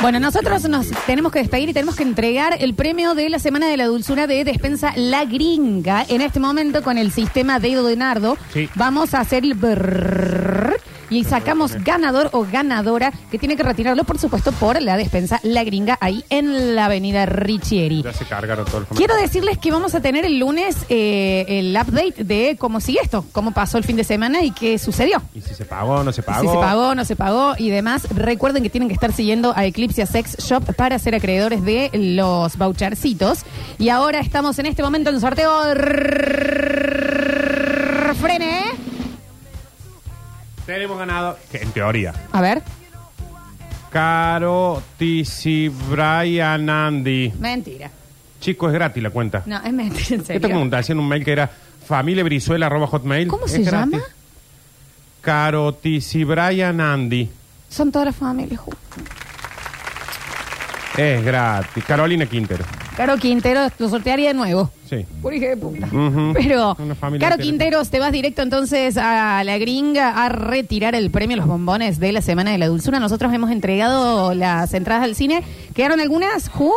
Bueno, nosotros nos tenemos que despedir y tenemos que entregar el premio de la Semana de la Dulzura de Despensa La Gringa. En este momento, con el sistema Dedo de Nardo, Sí. vamos a hacer el brrrr y sacamos ganador o ganadora que tiene que retirarlo, por supuesto, por la Despensa La Gringa, ahí en la avenida Richieri. Ya se cargaron todo el Quiero decirles que vamos a tener el lunes eh, el update de cómo sigue esto, cómo pasó el fin de semana y qué sucedió. Y si se pagó, no se pagó. Si se pagó, no se pagó y demás. Recuerden que tienen que estar siguiendo a Eclipse Sex Shop para ser acreedores de los vouchercitos. Y ahora estamos en este momento en sorteo. Frene. Tenemos ganado, que en teoría. A ver. Caro Tisi Brian Andy. Mentira. Chico, es gratis la cuenta. No, es mentira, en Esto serio. te hacían un mail que era familiabrizuela.hotmail. ¿Cómo Es se gratis. llama? Caro Tisi Brian Andy. Son todas las familias. juntas. Es gratis. Carolina Quintero. Caro Quintero lo sortearía de nuevo. Sí. Por hija de puta. Ujú. Pero, Una familia Caro entera. Quinteros, te vas directo entonces a la gringa a retirar el premio Los Bombones de la Semana de la Dulzura. Nosotros hemos entregado las entradas al cine. ¿Quedaron algunas? ¿Ju?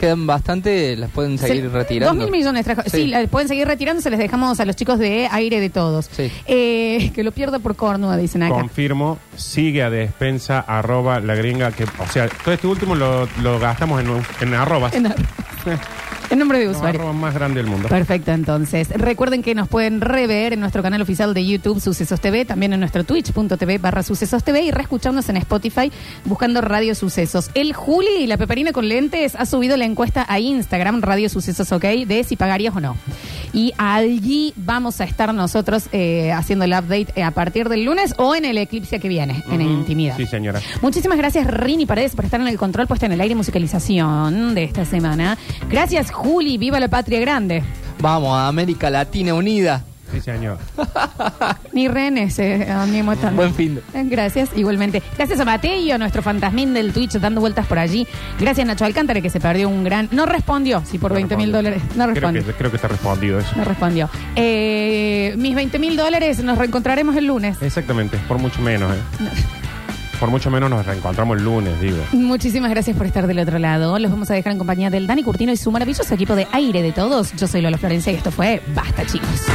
Quedan bastante, las pueden seguir Se- retirando. Dos mil millones trajo. Sí, Sí. las pueden seguir retirando. Se les dejamos a los chicos de aire de todos. Sí. Eh, que lo pierda por cornuda, dicen acá. Confirmo, sigue a despensa arroba la gringa que, o sea, todo este último lo, lo gastamos en, en arrobas. En, en nombre de usuario. más grande del mundo. Perfecto, entonces. Recuerden que nos pueden rever en nuestro canal oficial de YouTube Sucesos TV, también en nuestro twitch.tv barra Sucesos TV y reescucharnos en Spotify buscando Radio Sucesos. El Juli y la Peperina con lentes ha subido la encuesta a Instagram, Radio Sucesos OK, de si pagarías o no. Y allí vamos a estar nosotros eh, haciendo el update eh, a partir del lunes o en el eclipse que viene, en Ujú. intimidad. Sí, señora. Muchísimas gracias, Rini Paredes, por estar en el control puesto en el aire y musicalización de esta semana. Gracias, Juli. Viva la patria grande. Vamos a América Latina Unida. Sí, señor. Ni René se animó tanto. Buen fin de- Gracias, igualmente. Gracias a Mateo, nuestro fantasmín del Twitch dando vueltas por allí. Gracias Nacho Alcántara, que se perdió un gran. No respondió, sí, por No 20 mil respondió. dólares. No Creo respondió. que, creo que está respondido eso. No respondió. Eh, mis 20 mil dólares nos reencontraremos el lunes. Exactamente, por mucho menos, ¿eh? Por mucho menos nos reencontramos el lunes, digo. Muchísimas gracias por estar del otro lado. Los vamos a dejar en compañía del Dani Curtino y su maravilloso equipo de aire de todos. Yo soy Lola Florencia y esto fue Basta, chicos.